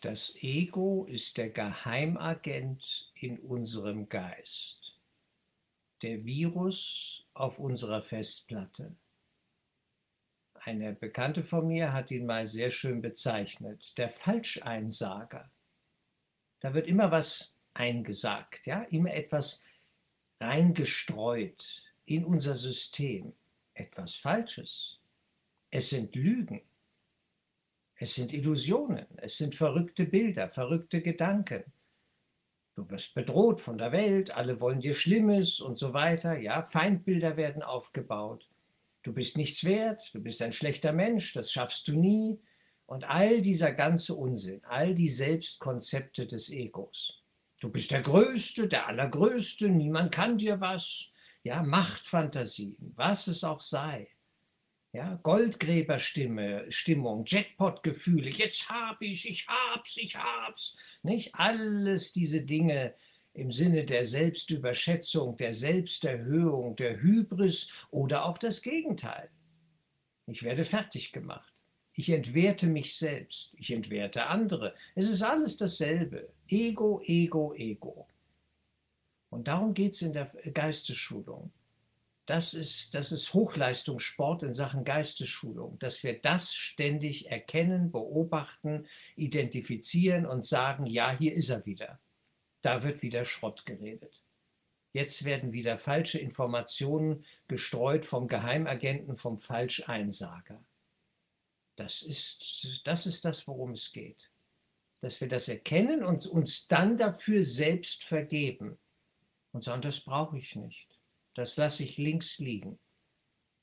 Das Ego ist der Geheimagent in unserem Geist, der Virus auf unserer Festplatte. Eine Bekannte von mir hat ihn mal sehr schön bezeichnet, der Falscheinsager. Da wird immer was eingesagt, ja, immer etwas reingestreut in unser System, etwas Falsches. Es sind Lügen. Es sind Illusionen, es sind verrückte Bilder, verrückte Gedanken. Du wirst bedroht von der Welt, alle wollen dir Schlimmes und so weiter. Ja, Feindbilder werden aufgebaut. Du bist nichts wert, du bist ein schlechter Mensch, das schaffst du nie. Und all dieser ganze Unsinn, all die Selbstkonzepte des Egos. Du bist der Größte, der Allergrößte, niemand kann dir was. Ja, Machtfantasien, was es auch sei. Ja, Goldgräberstimme, Stimmung, Jackpot-Gefühle, jetzt hab ich, ich hab's, ich hab's. Nicht alles diese Dinge im Sinne der Selbstüberschätzung, der Selbsterhöhung, der Hybris oder auch das Gegenteil. Ich werde fertig gemacht. Ich entwerte mich selbst. Ich entwerte andere. Es ist alles dasselbe. Ego, Ego, Ego. Und darum geht es in der Geistesschulung. Das ist, das ist Hochleistungssport in Sachen Geistesschulung, dass wir das ständig erkennen, beobachten, identifizieren und sagen, ja, hier ist er wieder. Da wird wieder Schrott geredet. Jetzt werden wieder falsche Informationen gestreut vom Geheimagenten, vom Falscheinsager. Das ist, das ist das, worum es geht. Dass wir das erkennen und uns dann dafür selbst vergeben und sagen, das brauche ich nicht das lasse ich links liegen.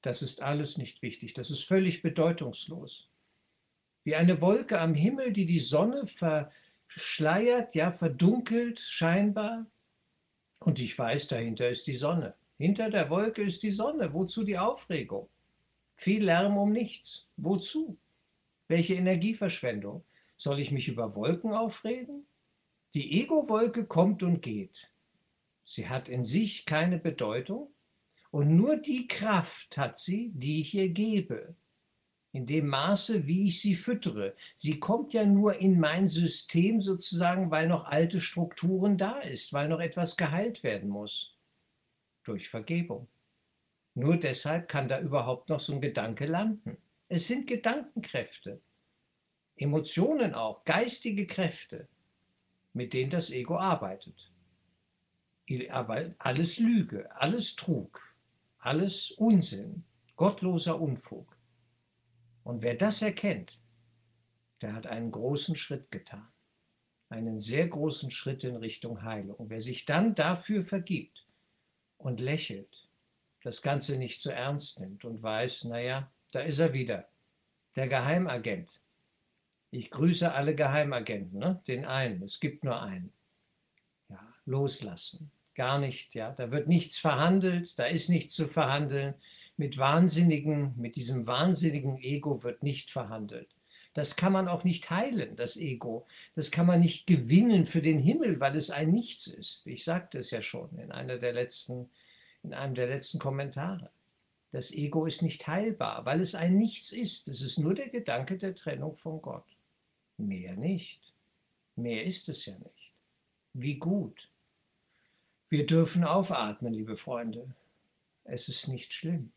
Das ist alles nicht wichtig, das ist völlig bedeutungslos. Wie eine Wolke am Himmel, die die Sonne verschleiert, ja, verdunkelt scheinbar. Und ich weiß, dahinter ist die Sonne. Hinter der Wolke ist die Sonne. Wozu die Aufregung? Viel Lärm um nichts. Wozu? Welche Energieverschwendung? Soll ich mich über Wolken aufreden? Die Ego-Wolke kommt und geht. Sie hat in sich keine Bedeutung und nur die Kraft hat sie, die ich ihr gebe. In dem Maße, wie ich sie füttere. Sie kommt ja nur in mein System sozusagen, weil noch alte Strukturen da ist, weil noch etwas geheilt werden muss. Durch Vergebung. Nur deshalb kann da überhaupt noch so ein Gedanke landen. Es sind Gedankenkräfte, Emotionen auch, geistige Kräfte, mit denen das Ego arbeitet aber alles Lüge, alles Trug, alles Unsinn, gottloser Unfug. Und wer das erkennt, der hat einen großen Schritt getan, einen sehr großen Schritt in Richtung Heilung. Wer sich dann dafür vergibt und lächelt, das Ganze nicht zu ernst nimmt und weiß, naja, da ist er wieder, der Geheimagent. Ich grüße alle Geheimagenten, ne? den einen, es gibt nur einen loslassen. Gar nicht, ja. Da wird nichts verhandelt, da ist nichts zu verhandeln. Mit wahnsinnigen, mit diesem wahnsinnigen Ego wird nicht verhandelt. Das kann man auch nicht heilen, das Ego. Das kann man nicht gewinnen für den Himmel, weil es ein Nichts ist. Ich sagte es ja schon in einer der letzten, in einem der letzten Kommentare. Das Ego ist nicht heilbar, weil es ein Nichts ist. Es ist nur der Gedanke der Trennung von Gott. Mehr nicht. Mehr ist es ja nicht. Wie gut, wir dürfen aufatmen, liebe Freunde. Es ist nicht schlimm.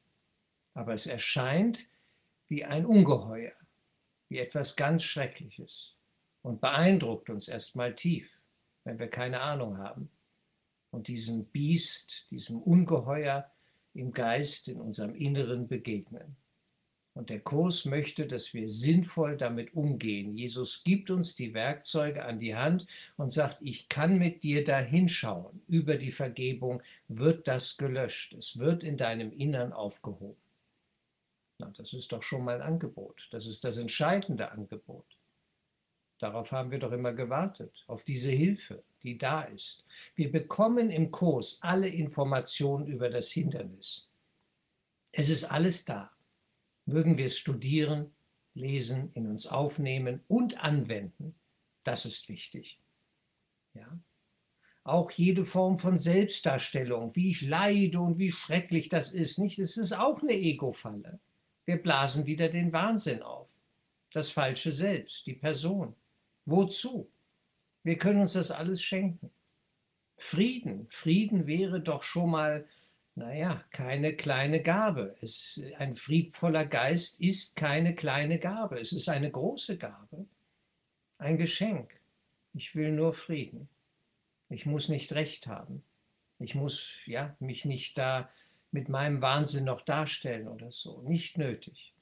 Aber es erscheint wie ein Ungeheuer, wie etwas ganz Schreckliches und beeindruckt uns erstmal tief, wenn wir keine Ahnung haben. Und diesem Biest, diesem Ungeheuer im Geist, in unserem Inneren begegnen. Und der Kurs möchte, dass wir sinnvoll damit umgehen. Jesus gibt uns die Werkzeuge an die Hand und sagt, ich kann mit dir da hinschauen. Über die Vergebung wird das gelöscht. Es wird in deinem Innern aufgehoben. Na, das ist doch schon mal ein Angebot. Das ist das entscheidende Angebot. Darauf haben wir doch immer gewartet, auf diese Hilfe, die da ist. Wir bekommen im Kurs alle Informationen über das Hindernis. Es ist alles da mögen wir es studieren, lesen, in uns aufnehmen und anwenden. Das ist wichtig. Ja? Auch jede Form von Selbstdarstellung, wie ich leide und wie schrecklich das ist, nicht? Es ist auch eine Ego-Falle. Wir blasen wieder den Wahnsinn auf. Das falsche Selbst, die Person. Wozu? Wir können uns das alles schenken. Frieden, Frieden wäre doch schon mal, naja, keine kleine Gabe. Es, ein friedvoller Geist ist keine kleine Gabe, es ist eine große Gabe, ein Geschenk. Ich will nur Frieden. Ich muss nicht recht haben. Ich muss ja, mich nicht da mit meinem Wahnsinn noch darstellen oder so. Nicht nötig.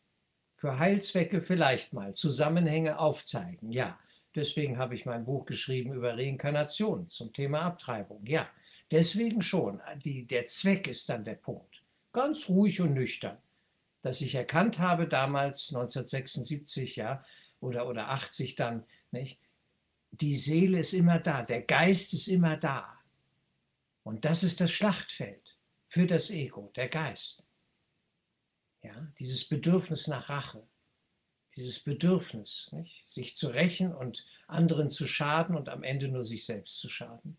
Für Heilzwecke vielleicht mal, Zusammenhänge aufzeigen, ja. Deswegen habe ich mein Buch geschrieben über Reinkarnation zum Thema Abtreibung. Ja, deswegen schon. Die, der Zweck ist dann der Punkt. Ganz ruhig und nüchtern. Dass ich erkannt habe damals, 1976, ja, oder, oder 80 dann, nicht? Die Seele ist immer da, der Geist ist immer da. Und das ist das Schlachtfeld für das Ego, der Geist. Ja, dieses Bedürfnis nach Rache dieses Bedürfnis, nicht? sich zu rächen und anderen zu schaden und am Ende nur sich selbst zu schaden.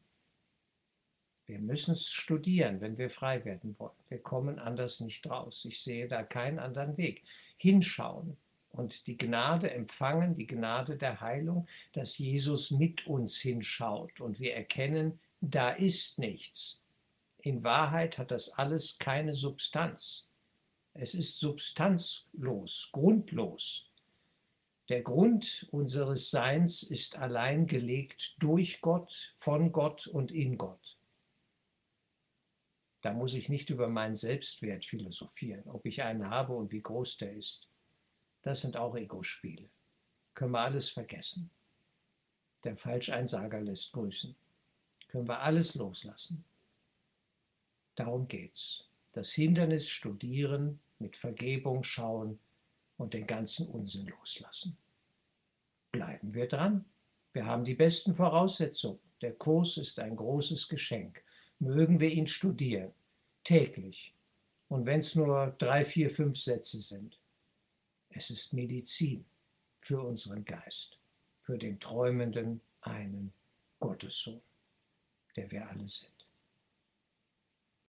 Wir müssen es studieren, wenn wir frei werden wollen. Wir kommen anders nicht raus. Ich sehe da keinen anderen Weg. Hinschauen und die Gnade empfangen, die Gnade der Heilung, dass Jesus mit uns hinschaut und wir erkennen, da ist nichts. In Wahrheit hat das alles keine Substanz. Es ist substanzlos, grundlos. Der Grund unseres Seins ist allein gelegt durch Gott, von Gott und in Gott. Da muss ich nicht über meinen Selbstwert philosophieren, ob ich einen habe und wie groß der ist. Das sind auch Ego-Spiele. Können wir alles vergessen. Der Falscheinsager lässt grüßen. Können wir alles loslassen. Darum geht's. Das Hindernis studieren, mit Vergebung schauen, und den ganzen Unsinn loslassen. Bleiben wir dran. Wir haben die besten Voraussetzungen. Der Kurs ist ein großes Geschenk. Mögen wir ihn studieren, täglich. Und wenn es nur drei, vier, fünf Sätze sind. Es ist Medizin für unseren Geist, für den träumenden einen Gottessohn, der wir alle sind.